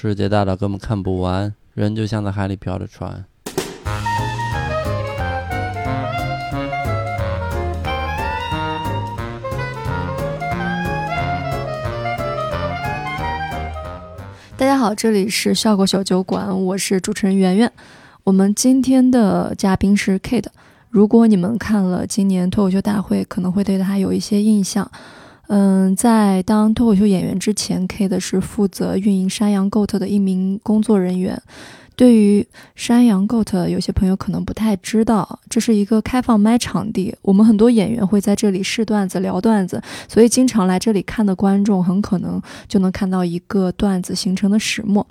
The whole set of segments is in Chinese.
世界大到根本看不完，人就像在海里漂着船。大家好，这里是效果小酒馆，我是主持人圆圆。我们今天的嘉宾是 Kate。如果你们看了今年脱口秀大会，可能会对他有一些印象。嗯，在当脱口秀演员之前，Kate 是负责运营山羊 Goat 的一名工作人员。对于山羊 Goat，有些朋友可能不太知道，这是一个开放麦场地，我们很多演员会在这里试段子、聊段子，所以经常来这里看的观众，很可能就能看到一个段子形成的始末。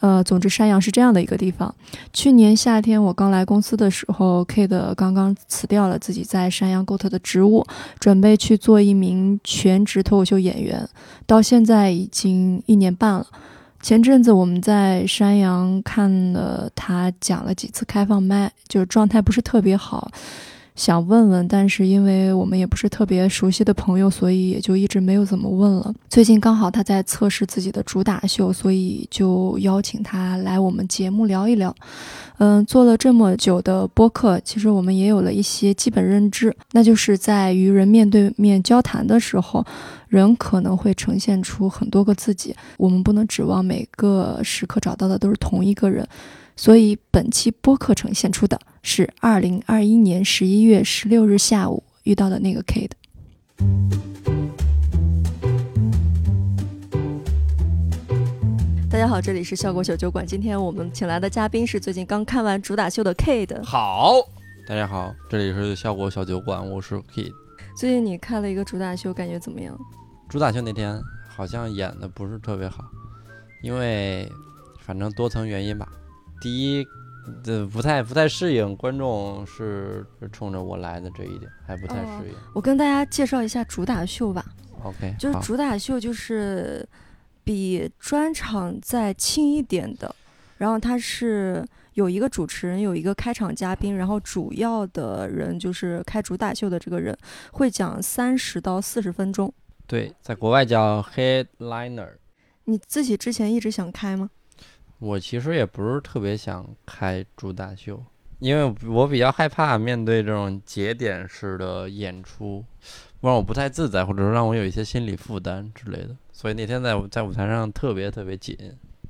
呃，总之，山羊是这样的一个地方。去年夏天我刚来公司的时候，Kate 刚刚辞掉了自己在山羊 Goat 的职务，准备去做一名全职脱口秀演员，到现在已经一年半了。前阵子我们在山羊看了他讲了几次开放麦，就是状态不是特别好，想问问，但是因为我们也不是特别熟悉的朋友，所以也就一直没有怎么问了。最近刚好他在测试自己的主打秀，所以就邀请他来我们节目聊一聊。嗯，做了这么久的播客，其实我们也有了一些基本认知，那就是在与人面对面交谈的时候。人可能会呈现出很多个自己，我们不能指望每个时刻找到的都是同一个人。所以本期播客呈现出的是二零二一年十一月十六日下午遇到的那个 Kate。大家好，这里是效果小酒馆。今天我们请来的嘉宾是最近刚看完主打秀的 Kate。好，大家好，这里是效果小酒馆，我是 Kate。最近你看了一个主打秀，感觉怎么样？主打秀那天好像演的不是特别好，因为反正多层原因吧。第一，这不太不太适应观众是冲着我来的这一点，还不太适应。我跟大家介绍一下主打秀吧。OK，就是主打秀就是比专场再轻一点的，然后它是。有一个主持人，有一个开场嘉宾，然后主要的人就是开主打秀的这个人，会讲三十到四十分钟。对，在国外叫 headliner。你自己之前一直想开吗？我其实也不是特别想开主打秀，因为我比较害怕面对这种节点式的演出，不然我不太自在，或者说让我有一些心理负担之类的。所以那天在在舞台上特别特别紧。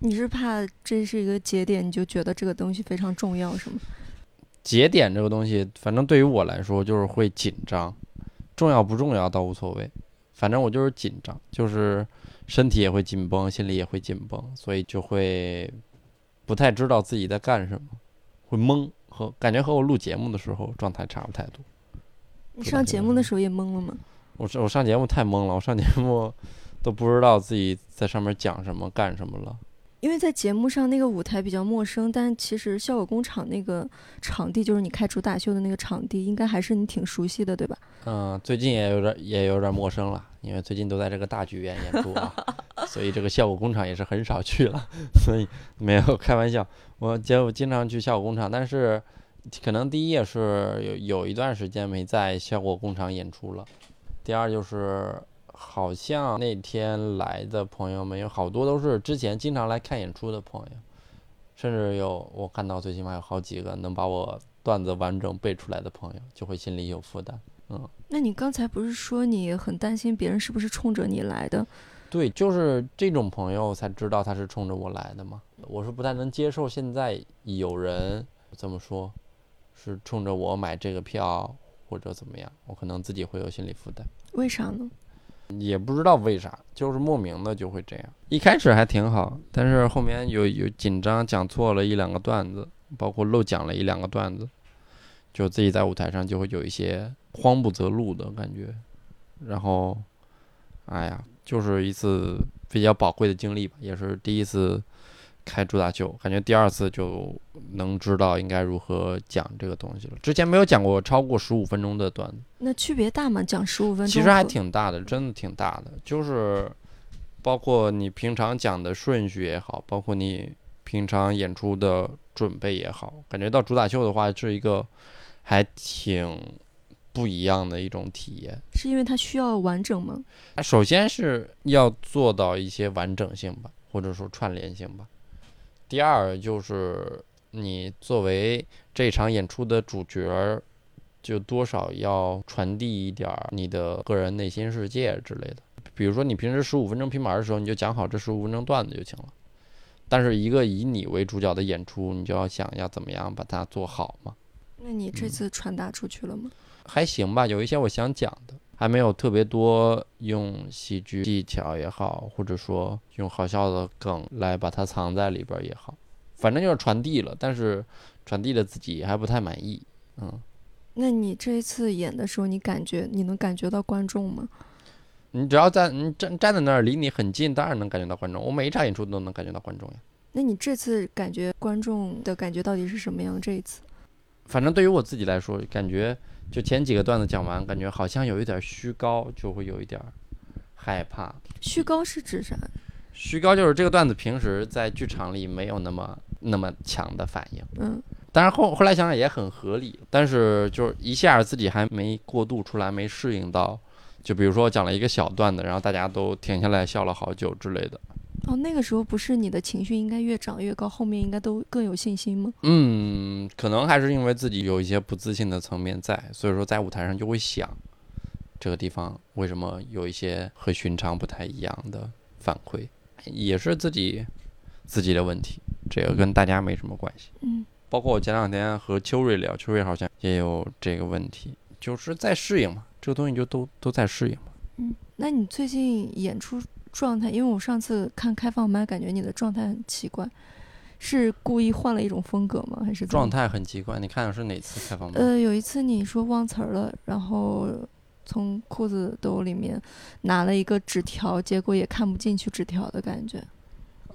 你是怕这是一个节点，你就觉得这个东西非常重要，是吗？节点这个东西，反正对于我来说就是会紧张，重要不重要倒无所谓，反正我就是紧张，就是身体也会紧绷，心里也会紧绷，所以就会不太知道自己在干什么，会懵，和感觉和我录节目的时候状态差不太多。你上节目的时候也懵了吗？我我上节目太懵了，我上节目都不知道自己在上面讲什么、干什么了。因为在节目上那个舞台比较陌生，但其实效果工厂那个场地，就是你开主打秀的那个场地，应该还是你挺熟悉的，对吧？嗯，最近也有点也有点陌生了，因为最近都在这个大剧院演出啊，所以这个效果工厂也是很少去了，所以没有开玩笑。我就经常去效果工厂，但是可能第一也是有有一段时间没在效果工厂演出了，第二就是。好像那天来的朋友们有好多都是之前经常来看演出的朋友，甚至有我看到最起码有好几个能把我段子完整背出来的朋友，就会心里有负担。嗯，那你刚才不是说你很担心别人是不是冲着你来的？对，就是这种朋友才知道他是冲着我来的嘛。我是不太能接受现在有人这么说，是冲着我买这个票或者怎么样，我可能自己会有心理负担。为啥呢？也不知道为啥，就是莫名的就会这样。一开始还挺好，但是后面有有紧张，讲错了一两个段子，包括漏讲了一两个段子，就自己在舞台上就会有一些慌不择路的感觉。然后，哎呀，就是一次比较宝贵的经历吧，也是第一次。开主打秀，感觉第二次就能知道应该如何讲这个东西了。之前没有讲过超过十五分钟的段子，那区别大吗？讲十五分钟，其实还挺大的，真的挺大的。就是包括你平常讲的顺序也好，包括你平常演出的准备也好，感觉到主打秀的话是一个还挺不一样的一种体验。是因为它需要完整吗？首先是要做到一些完整性吧。或者说串联性吧。第二就是你作为这场演出的主角儿，就多少要传递一点儿你的个人内心世界之类的。比如说你平时十五分钟拼盘的时候，你就讲好这十五分钟段子就行了。但是一个以你为主角的演出，你就要想要怎么样把它做好嘛。那你这嗯次传达出去了吗？还行吧，有一些我想讲的，还没有特别多用喜剧技巧也好，或者说用好笑的梗来把它藏在里边儿也好，反正就是传递了，但是传递的自己还不太满意。嗯，那你这一次演的时候，你感觉你能感觉到观众吗？你只要在你站站在那儿离你很近，当然能感觉到观众。我每一场演出都能感觉到观众呀。那你这次感觉观众的感觉到底是什么样？这一次，反正对于我自己来说，感觉就前几个段子讲完，感觉好像有一点儿虚高，就会有一点儿害怕。虚高是指啥？虚高就是这个段子平时在剧场里没有那么那么强的反应，嗯但是后后来想想也很合理，但是就是一下自己还没过渡出来，没适应到，就比如说讲了一个小段子，然后大家都停下来笑了好久之类的，哦，那个时候不是你的情绪应该越长越高，后面应该都更有信心吗？嗯，可能还是因为自己有一些不自信的层面在，所以说在舞台上就会想，这个地方为什么有一些和寻常不太一样的反馈，也是自己自己的问题，这个跟大家没什么关系。嗯包括我前两天和秋瑞聊，秋瑞好像也有这个问题，就是在适应嘛，这个东西就都都在适应嘛。嗯。那你最近演出状态？因为我上次看开放麦，感觉你的状态很奇怪，是故意换了一种风格吗？还是状？态很奇怪，你看的是哪次开放麦？呃，有一次你说忘词儿了，然后从裤子兜里面拿了一个纸条，结果也看不进去纸条的感觉。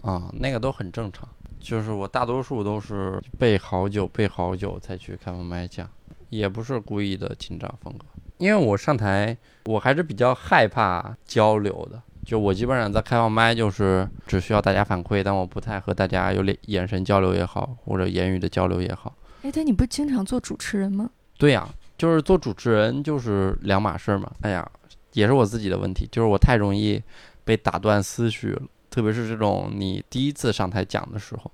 啊、那个都很正常，就是我大多数都是背好久背好久才去开放麦讲，也不是故意的紧张风格，因为我上台我还是比较害怕交流的。就我基本上在开放麦就是只需要大家反馈，但我不太和大家有脸眼神交流也好，或者言语的交流也好。哎，但你不经常做主持人吗？对呀、就是做主持人就是两码事儿嘛。哎呀，也是我自己的问题，就是我太容易被打断思绪了，特别是这种你第一次上台讲的时候，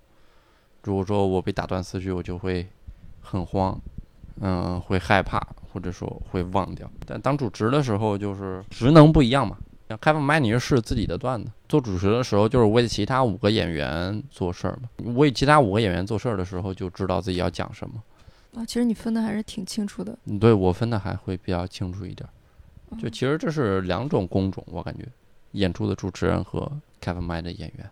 如果说我被打断思绪，我就会很慌，嗯，会害怕，或者说会忘掉。但当主持的时候，就是职能不一样嘛。像开放麦你是试自己的段子，做主持的时候就是为其他五个演员做事儿嘛。为其他五个演员做事儿的时候，就知道自己要讲什么。啊，其实你分的还是挺清楚的。嗯，对我分的还会比较清楚一点儿。就嗯其实这是两种工种，我感觉演出的主持人和开放麦的演员。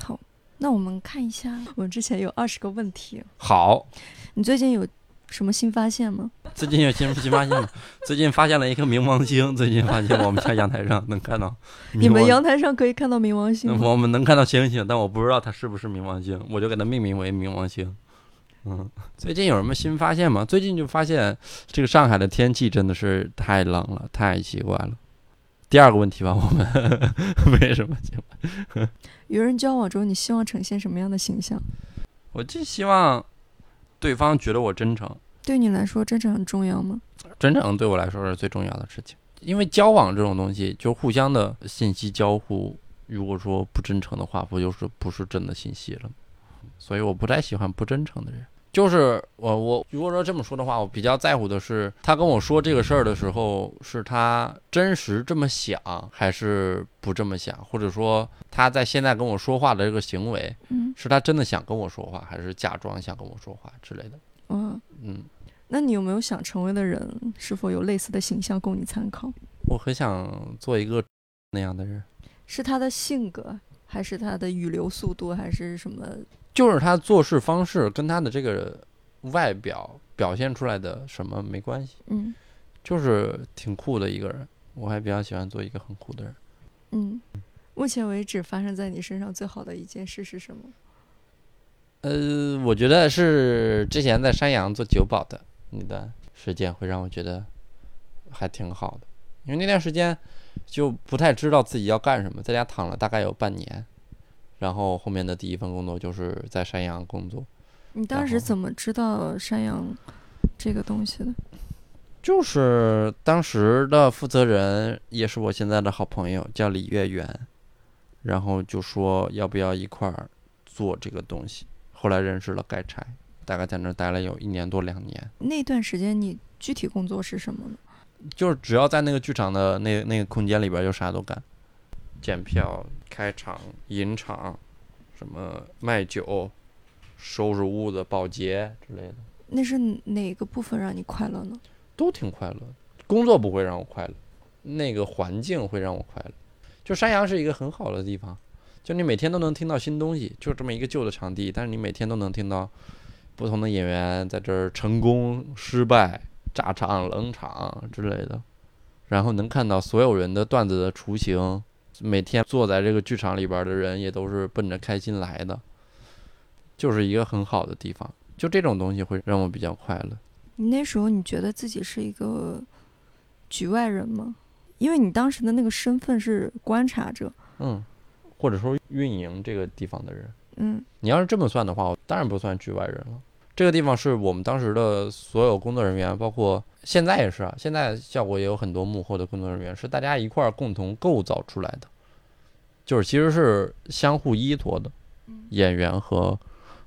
好，那我们看一下，我之前有二十个问题，好，你最近有什么新发现吗？最近有新新发现吗，最近发现了一颗冥王星。最近发现我们家阳台上能看到你们阳台上可以看到冥王星吗？我们能看到星星，但我不知道它是不是冥王星，我就给它命名为冥王星。嗯，最近有什么新发现吗？最近就发现这个上海的天气真的是太冷了，太奇怪了。第二个问题吧，我们 没什么结果。与人交往中，你希望呈现什么样的形象？我就希望对方觉得我真诚，对你来说，真诚很重要吗？真诚对我来说是最重要的事情。因为交往这种东西，就互相的信息交互，如果说不真诚的话，不就是不是真的信息了吗？所以我不太喜欢不真诚的人。就是我我如果说这么说的话，我比较在乎的是他跟我说这个事儿的时候，是他真实这么想，还是不这么想，或者说他在现在跟我说话的这个行为，嗯是他真的想跟我说话，还是假装想跟我说话之类的。嗯，嗯，那你有没有想成为的人，是否有类似的形象供你参考？我很想做一个那样的人，是他的性格，还是他的语流速度，还是什么？就是他做事方式跟他的这个外表表现出来的什么没关系，嗯就是挺酷的一个人。我还比较喜欢做一个很酷的人。嗯。目前为止发生在你身上最好的一件事是什么？呃，我觉得是之前在山羊做酒保的那段时间，会让我觉得还挺好的，因为那段时间就不太知道自己要干什么，在家躺了大概有半年，然后后面的第一份工作就是在山羊工作。你当时怎么知道山羊这个东西的？就是当时的负责人，也是我现在的好朋友，叫李月圆。然后就说要不要一块儿做这个东西。后来认识了盖柴，大概在那儿待了有一年多两年。那段时间你具体工作是什么呢？就是只要在那个剧场的那那个空间里边，就啥都干，检票、开场、引场，什么卖酒、收拾屋子、保洁之类的，那是哪个部分让你快乐呢？都挺快乐。工作不会让我快乐，那个环境会让我快乐。就山羊是一个很好的地方，就你每天都能听到新东西，就这么一个旧的场地，但是你每天都能听到不同的演员在这儿成功、失败、炸场、冷场之类的，然后能看到所有人的段子的雏形。每天坐在这个剧场里边的人也都是奔着开心来的，就是一个很好的地方。就这种东西会让我比较快乐。你那时候你觉得自己是一个局外人吗？因为你当时的那个身份是观察者。嗯，或者说运营这个地方的人。嗯，你要是这么算的话，我当然不算局外人了。这个地方是我们当时的所有工作人员，包括现在也是啊。现在效果也有很多幕后的工作人员，是大家一块儿共同构造出来的，就是其实是相互依托的，演员和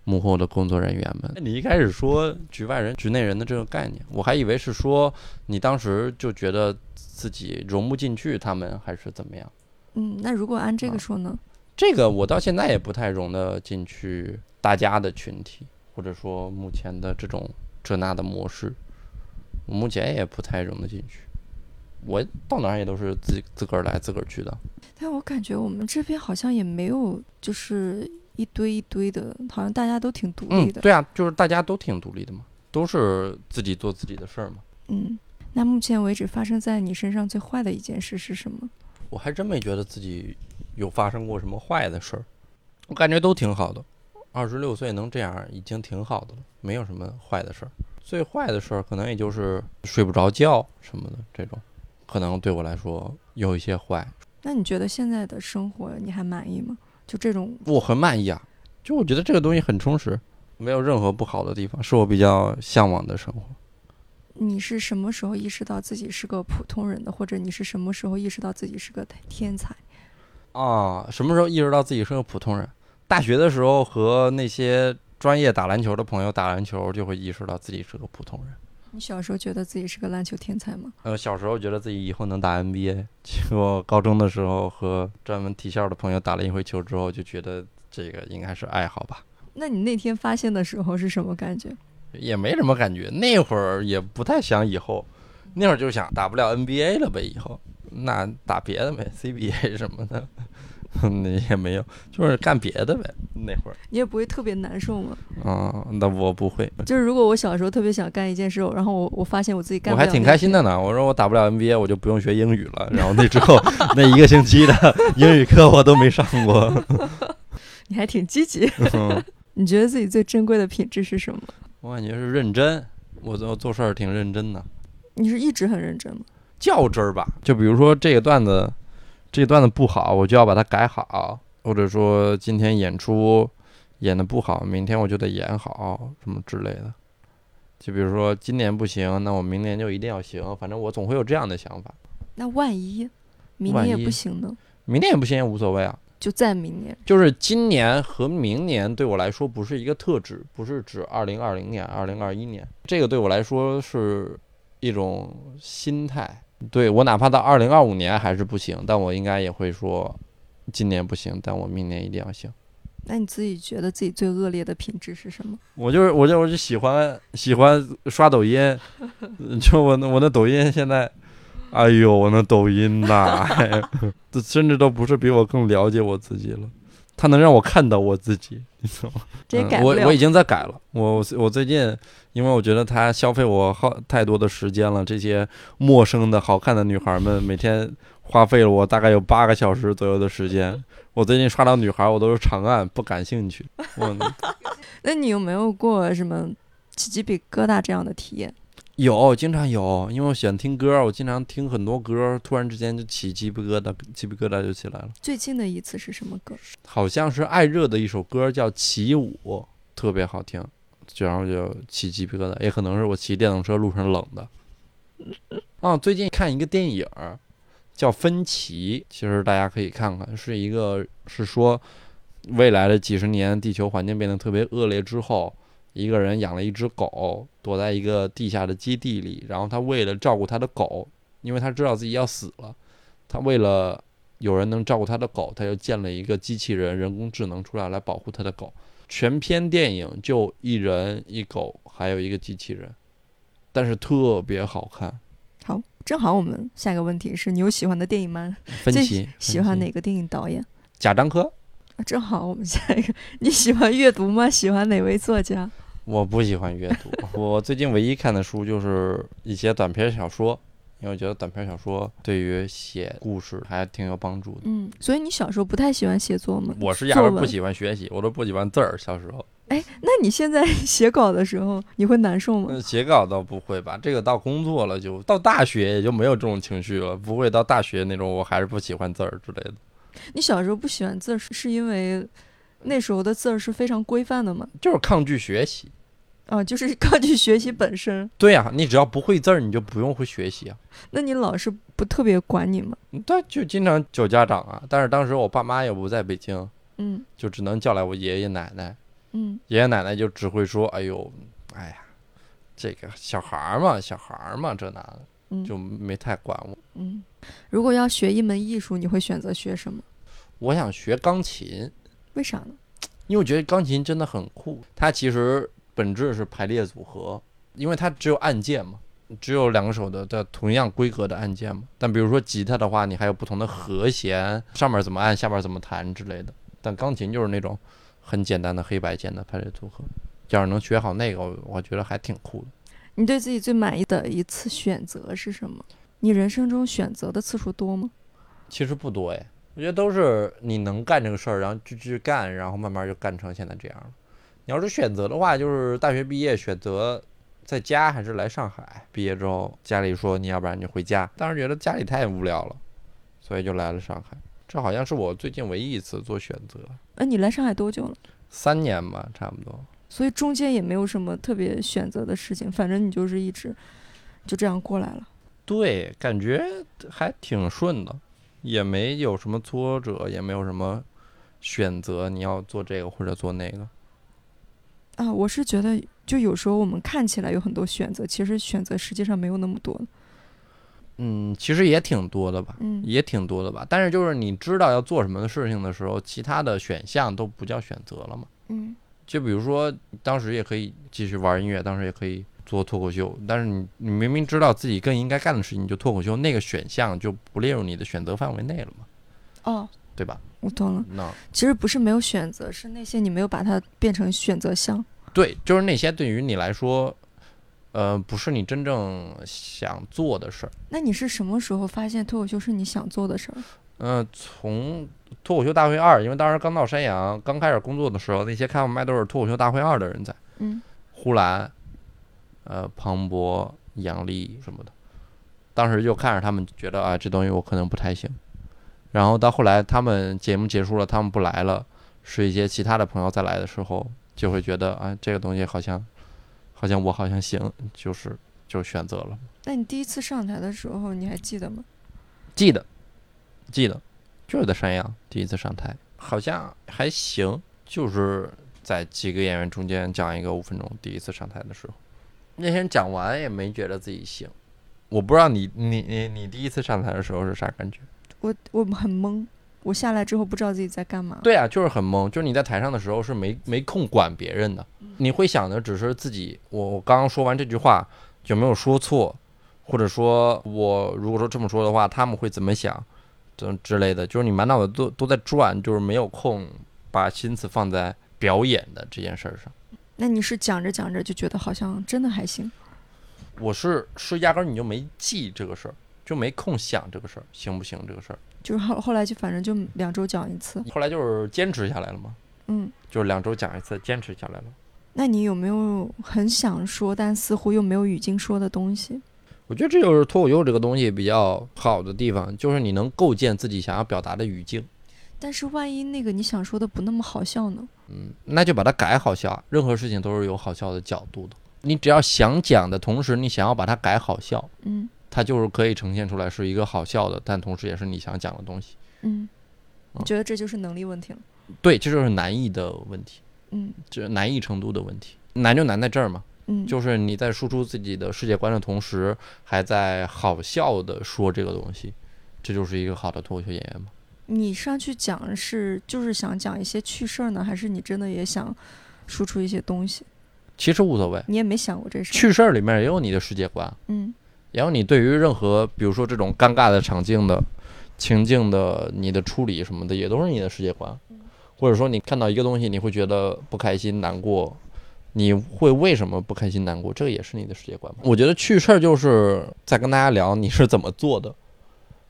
幕后的工作人员们。你一开始说局外人、局内人的这个概念，我还以为是说你当时就觉得自己融不进去他们，还是怎么样？嗯，那如果按这个说呢？这个我到现在也不太融得进去大家的群体。或者说目前的这种这那的模式，我目前也不太融得进去。我到哪儿也都是自自个儿来自个儿去的。但我感觉我们这边好像也没有，就是一堆一堆的，好像大家都挺独立的。嗯，对啊，就是大家都挺独立的嘛，都是自己做自己的事儿嘛。嗯，那目前为止发生在你身上最坏的一件事是什么？我还真没觉得自己有发生过什么坏的事儿，我感觉都挺好的。二十六岁能这样已经挺好的了，没有什么坏的事儿。最坏的事儿可能也就是睡不着觉什么的这种，可能对我来说有一些坏。那你觉得现在的生活你还满意吗？就这种，我很满意啊。就我觉得这个东西很充实，没有任何不好的地方，是我比较向往的生活。你是什么时候意识到自己是个普通人的，或者你是什么时候意识到自己是个天才？啊，什么时候意识到自己是个普通人？大学的时候和那些专业打篮球的朋友打篮球，就会意识到自己是个普通人。你小时候觉得自己是个篮球天才吗？呃，小时候觉得自己以后能打 NBA。结果高中的时候和专门体校的朋友打了一回球之后，就觉得这个应该是爱好吧。那你那天发现的时候是什么感觉？也没什么感觉，那会儿也不太想以后，那会儿就想打不了 NBA 了呗，以后那打别的呗，CBA 什么的。那也没有，就是干别的呗。那会儿你也不会特别难受吗？啊，那我不会。就是如果我小时候特别想干一件事，然后我我发现我自己干，我还挺开心的呢。我说我打不了 NBA，我就不用学英语了。然后那之后那一个星期的英语课我都没上过。你还挺积极。你觉得自己最珍贵的品质是什么？我感觉是认真。我做做事儿挺认真的。你是一直很认真吗？较真儿吧。就比如说这个段子。这段子不好，我就要把它改好，或者说今天演出演的不好，明天我就得演好，什么之类的。就比如说今年不行，那我明年就一定要行，反正我总会有这样的想法。那万一明年也不行呢？明年也不行也无所谓啊，就在明年。就是今年和明年对我来说不是一个特指，不是指二零二零年、二零二一年，这个对我来说是一种心态。对我哪怕到二零二五年还是不行，但我应该也会说，今年不行，但我明年一定要行。那你自己觉得自己最恶劣的品质是什么？我就是我就我就喜欢喜欢刷抖音，就我那我那抖音现在，哎呦我那抖音呐 这甚至都不是比我更了解我自己了。他能让我看到我自己，你知道吗？这改我我已经在改了。我我最近，因为我觉得他消费我好太多的时间了。这些陌生的好看的女孩们，每天花费了我大概有八个小时左右的时间。我最近刷到女孩，我都是长按，不感兴趣。我，那你有没有过什么起鸡皮疙瘩这样的体验？有，经常有，因为我喜欢听歌，我经常听很多歌，突然之间就起鸡皮疙瘩，鸡皮疙瘩就起来了。最近的一次是什么歌？好像是艾热的一首歌，叫《起舞》，特别好听，然后就起鸡皮疙瘩。也可能是我骑电动车路上冷的。啊，最近看一个电影，叫《分歧》，其实大家可以看看，是一个是说未来的几十年，地球环境变得特别恶劣之后，一个人养了一只狗，躲在一个地下的基地里，然后他为了照顾他的狗，因为他知道自己要死了，他为了有人能照顾他的狗，他就建了一个机器人人工智能出来来保护他的狗。全篇电影就一人一狗，还有一个机器人，但是特别好看。好，正好我们下一个问题是你有喜欢的电影吗？最分析，喜欢哪个电影导演？贾樟柯？啊正好我们下一个，你喜欢阅读吗？喜欢哪位作家？我不喜欢阅读，我最近唯一看的书就是一些短篇小说，因为我觉得短篇小说对于写故事还挺有帮助的。嗯，所以你小时候不太喜欢写作吗？我是压根儿不喜欢学习，我都不喜欢字儿。小时候，哎，那你现在 写稿的时候，你会难受吗？呃写稿倒不会吧，这个到工作了就到大学也就没有这种情绪了，不会到大学那种我还是不喜欢字儿之类的。你小时候不喜欢字儿，是是因为那时候的字儿是非常规范的嘛？就是抗拒学习。啊，就是抗拒学习本身。对呀、你只要不会字儿，你就不用会学习啊。那你老师不特别管你吗？对，就经常叫家长啊。但是当时我爸妈也不在北京，嗯就只能叫来我爷爷奶奶。嗯爷爷奶奶就只会说：“哎呦，哎呀，这个小孩儿嘛，小孩儿嘛，这那的，嗯就没太管我。嗯。如果要学一门艺术，你会选择学什么？我想学钢琴，为啥呢？因为我觉得钢琴真的很酷。它其实本质是排列组合，因为它只有按键嘛，只有两个手的的同样规格的按键嘛。但比如说吉他的话，你还有不同的和弦，上面怎么按，下边怎么弹之类的。但钢琴就是那种很简单的黑白键的排列组合。要是能学好那个，我我觉得还挺酷的。你对自己最满意的一次选择是什么？你人生中选择的次数多吗？其实不多哎，我觉得都是你能干这个事儿，然后就去干，然后慢慢就干成现在这样了。你要是选择的话，就是大学毕业选择在家还是来上海。毕业之后，家里说你要不然你就回家，当时觉得家里太无聊了，所以就来了上海。这好像是我最近唯一一次做选择，哎，你来上海多久了？三年吧，差不多。所以中间也没有什么特别选择的事情，反正你就是一直就这样过来了。对，感觉还挺顺的，也没有什么挫折，也没有什么选择你要做这个或者做那个。啊，我是觉得，就有时候我们看起来有很多选择，其实选择实际上没有那么多。嗯，其实也挺多的吧，嗯也挺多的吧。但是就是你知道要做什么的事情的时候，其他的选项都不叫选择了嘛。嗯就比如说，当时也可以继续玩音乐，当时也可以做脱口秀，但是你你明明知道自己更应该干的事情就脱口秀，那个选项就不列入你的选择范围内了嘛，哦，对吧？我懂了。那其实不是没有选择，是那些你没有把它变成选择项。对，就是那些对于你来说，呃，不是你真正想做的事儿。那你是什么时候发现脱口秀是你想做的事儿？嗯，从脱口秀大会二，因为当时刚到山羊，刚开始工作的时候，那些开放麦都是脱口秀大会二的人在，嗯呼兰，呃，庞博、杨笠什么的，当时就看着他们，觉得啊，这东西我可能不太行。然后到后来，他们节目结束了，他们不来了，是一些其他的朋友再来的时候，就会觉得啊，这个东西好像，好像我好像行，就是就选择了。那你第一次上台的时候，你还记得吗？记得，记得，就是在山羊第一次上台，好像还行，就是在几个演员中间讲一个五分钟。第一次上台的时候，那天讲完也没觉得自己行。我不知道你你你你第一次上台的时候是啥感觉？我我很懵，我下来之后不知道自己在干嘛。对啊，就是很懵，就是你在台上的时候是没没空管别人的，你会想的只是自己。我我刚刚说完这句话有没有说错，或者说我如果说这么说的话，他们会怎么想，这之类的，就是你满脑子都都在转，就是没有空把心思放在表演的这件事儿上。那你是讲着讲着就觉得好像真的还行。我是是压根儿你就没记这个事儿，就没空想这个事儿行不行这个事儿。就是后后来就反正就两周讲一次。后来就是坚持下来了嘛，嗯，就是两周讲一次，坚持下来了。那你有没有很想说，但似乎又没有语境说的东西？我觉得这就是脱口秀这个东西比较好的地方，就是你能构建自己想要表达的语境。但是万一那个你想说的不那么好笑呢？嗯，那就把它改好笑。任何事情都是有好笑的角度的。你只要想讲的同时，你想要把它改好笑，嗯它就是可以呈现出来是一个好笑的，但同时也是你想讲的东西。嗯，你觉得这就是能力问题了？对，这就是难易的问题，嗯这难易程度的问题。难就难在这儿嘛，嗯，就是你在输出自己的世界观的同时，还在好笑的说这个东西，这就是一个好的脱口秀演员嘛。你上去讲是就是想讲一些趣事儿呢，还是你真的也想输出一些东西？其实无所谓，你也没想过这事儿。趣事儿里面也有你的世界观，嗯也有你对于任何比如说这种尴尬的场景的情境的你的处理什么的，也都是你的世界观。或者说你看到一个东西，你会觉得不开心、难过，你会为什么不开心、难过？这个也是你的世界观。我觉得趣事儿就是在跟大家聊你是怎么做的，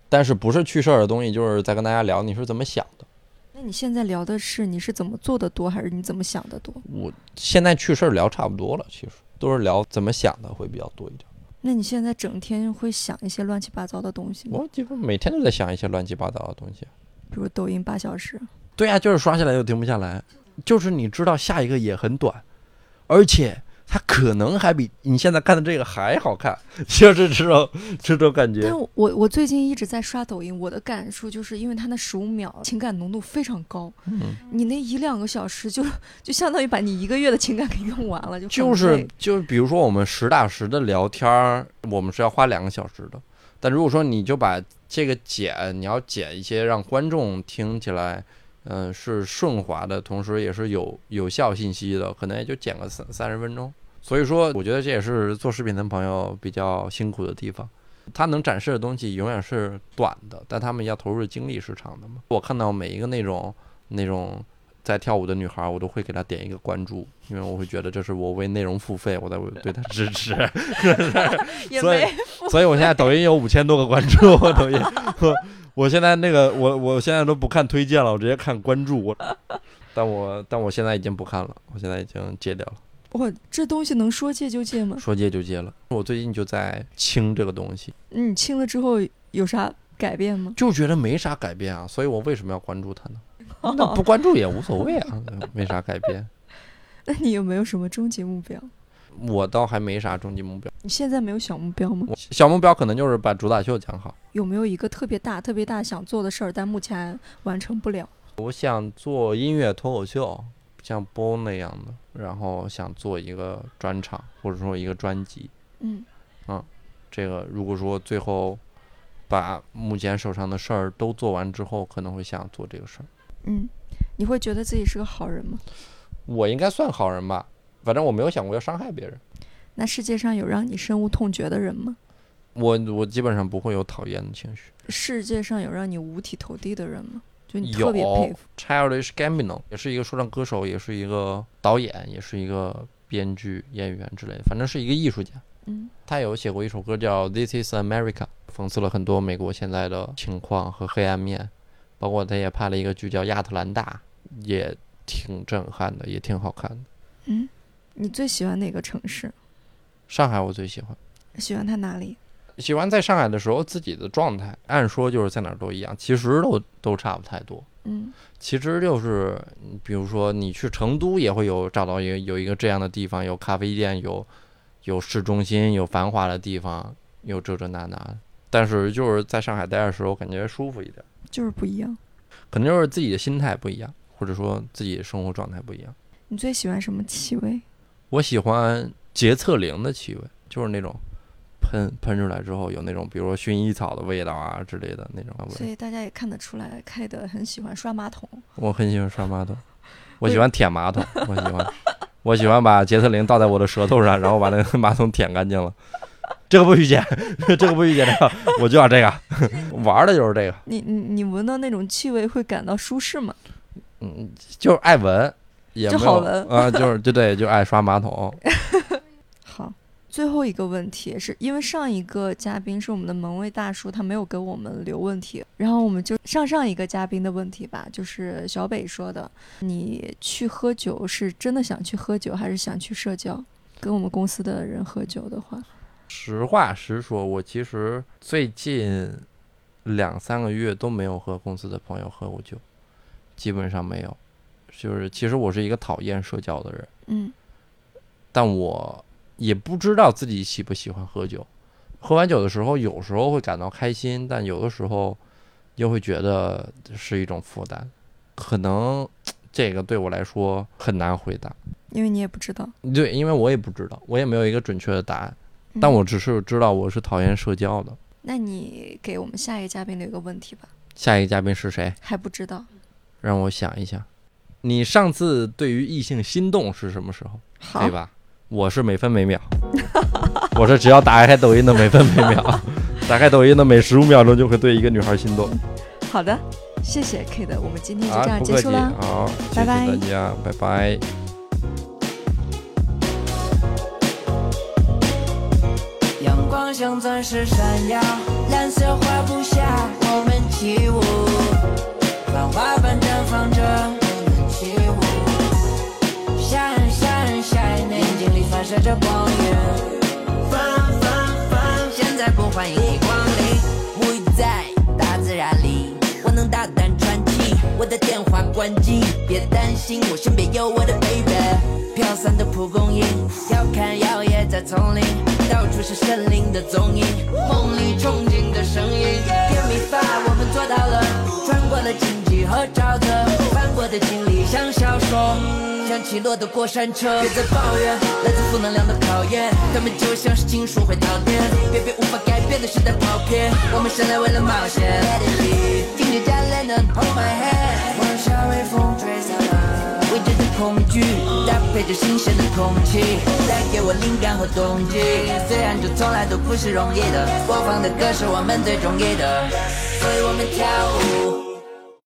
但是不是趣事儿的东西，就是在跟大家聊你是怎么想的。那你现在聊的是你是怎么做的多，还是你怎么想的多？我现在趣事儿聊差不多了，其实都是聊怎么想的会比较多一点。那你现在整天会想一些乱七八糟的东西吗？我基本每天都在想一些乱七八糟的东西。比如抖音八小时。对呀、就是刷下来就停不下来，就是你知道下一个也很短，而且它可能还比你现在看的这个还好看，就是这种这种感觉。但我我最近一直在刷抖音，我的感触就是因为它那十五秒情感浓度非常高，嗯，你那一两个小时就 就相当于把你一个月的情感给用完了，就就是就是，比如说我们实打实的聊天儿，我们是要花两个小时的，但如果说你就把这个剪，你要剪一些让观众听起来。嗯，是顺滑的，同时也是有有效信息的，可能也就剪个三三十分钟。所以说，我觉得这也是做视频的朋友比较辛苦的地方。他能展示的东西永远是短的，但他们要投入的精力是长的嘛。我看到每一个那种那种在跳舞的女孩，我都会给她点一个关注，因为我会觉得这是我为内容付费，我在为对她支持。所以所以我现在抖音有五千多个关注，抖音，我我现在那个我我现在都不看推荐了，我直接看关注。我，但我但我现在已经不看了，我现在已经戒掉了，哇，这东西能说戒就戒吗？说戒就戒了。我最近就在清这个东西，你清了之后有啥改变吗？就觉得没啥改变啊，所以我为什么要关注它呢？那不关注也无所谓啊，没啥改变。那你有没有什么终极目标？我倒还没啥终极目标，你现在没有小目标吗？小目标可能就是把主打秀讲好。有没有一个特别大、特别大想做的事儿，但目前完成不了？我想做音乐脱口秀，像波那样的，然后想做一个专场或者说一个专辑。嗯，这个如果说最后把目前手上的事儿都做完之后，可能会想做这个事儿。嗯，你会觉得自己是个好人吗？我应该算好人吧，反正我没有想过要伤害别人。那世界上有让你深恶痛绝的人吗？我我基本上不会有讨厌的情绪。世界上有让你五体投地的人吗？就你特别佩服。Childish Gambino 也是一个说唱歌手，也是一个导演，也是一个编剧、演员之类的，反正是一个艺术家。嗯他有写过一首歌叫《This Is America》，讽刺了很多美国现在的情况和黑暗面，包括他也拍了一个剧叫《亚特兰大》，也挺震撼的，也挺好看的。嗯，你最喜欢哪个城市？上海我最喜欢，喜欢它哪里？喜欢在上海的时候自己的状态，按说就是在哪儿都一样，其实都都差不太多。嗯其实就是，嗯比如说你去成都也会有找到一个有一个这样的地方，有咖啡店，有有市中心，有繁华的地方，有这这那那。但是就是在上海待的时候，感觉舒服一点，就是不一样。可能就是自己的心态不一样，或者说自己的生活状态不一样。你最喜欢什么气味？我喜欢洁厕灵的气味，就是那种喷喷出来之后有那种，比如说薰衣草的味道啊之类的那种味。所以大家也看得出来，开的很喜欢刷马桶。我很喜欢刷马桶，我喜欢舔马桶，我喜欢，我喜欢把洁厕灵倒在我的舌头上，然后把那个马桶舔干净了。这个不许剪，这个不许剪掉，我就要这个，玩的就是这个，你你你闻到那种气味会感到舒适吗？嗯，就是爱闻，也就没有好闻啊，就是对对，就爱刷马桶。好，最后一个问题是因为上一个嘉宾是我们的门卫大叔，他没有给我们留问题，然后我们就上上一个嘉宾的问题吧，就是小北说的，你去喝酒是真的想去喝酒，还是想去社交？跟我们公司的人喝酒的话，实话实说，我其实最近两三个月都没有和公司的朋友喝过酒，基本上没有。就是其实我是一个讨厌社交的人。嗯但我也不知道自己喜不喜欢喝酒。喝完酒的时候，有时候会感到开心，但有的时候又会觉得是一种负担。可能 这个对我来说很难回答，因为你也不知道。对，因为我也不知道，我也没有一个准确的答案。嗯但我只是知道我是讨厌社交的。那你给我们下一个嘉宾留一个问题吧，下一个嘉宾是谁？还不知道。让我想一想。你上次对于异性心动是什么时候？对，吧？我是每分每秒，我是只要打开抖音的每分每秒，打开抖音的每十五秒钟就会对一个女孩心动。好的，谢谢 K 的，我们今天就这啊，样结束啦。好，谢谢拜拜大家，拜拜。阳光像钻石闪耀，蓝色画布下我们起舞，繁花般绽放着射着光源。翻翻翻，现在不欢迎你光临，沐浴在大自然里，我能大胆喘气。我的电话关机，别担心，我身边有我的 baby。飘散的蒲公英，要看摇曳在丛林，到处是森林的踪影，梦里憧憬的声音。甜蜜法我们做到了，穿过了荆棘和沼泽，我的经历像小说，像起落的过山车。别再抱怨来自负能量的考验，他们就像是金属会导电，别被无法改变的时代跑偏，我们生来为了冒险。听见加 lennon hold my hand，晚霞微风吹散了。未知的恐惧，搭配着新鲜的空气，带给我灵感和动机。虽然这从来都不是容易的，播放的歌是我们最中意的，所以我们跳舞。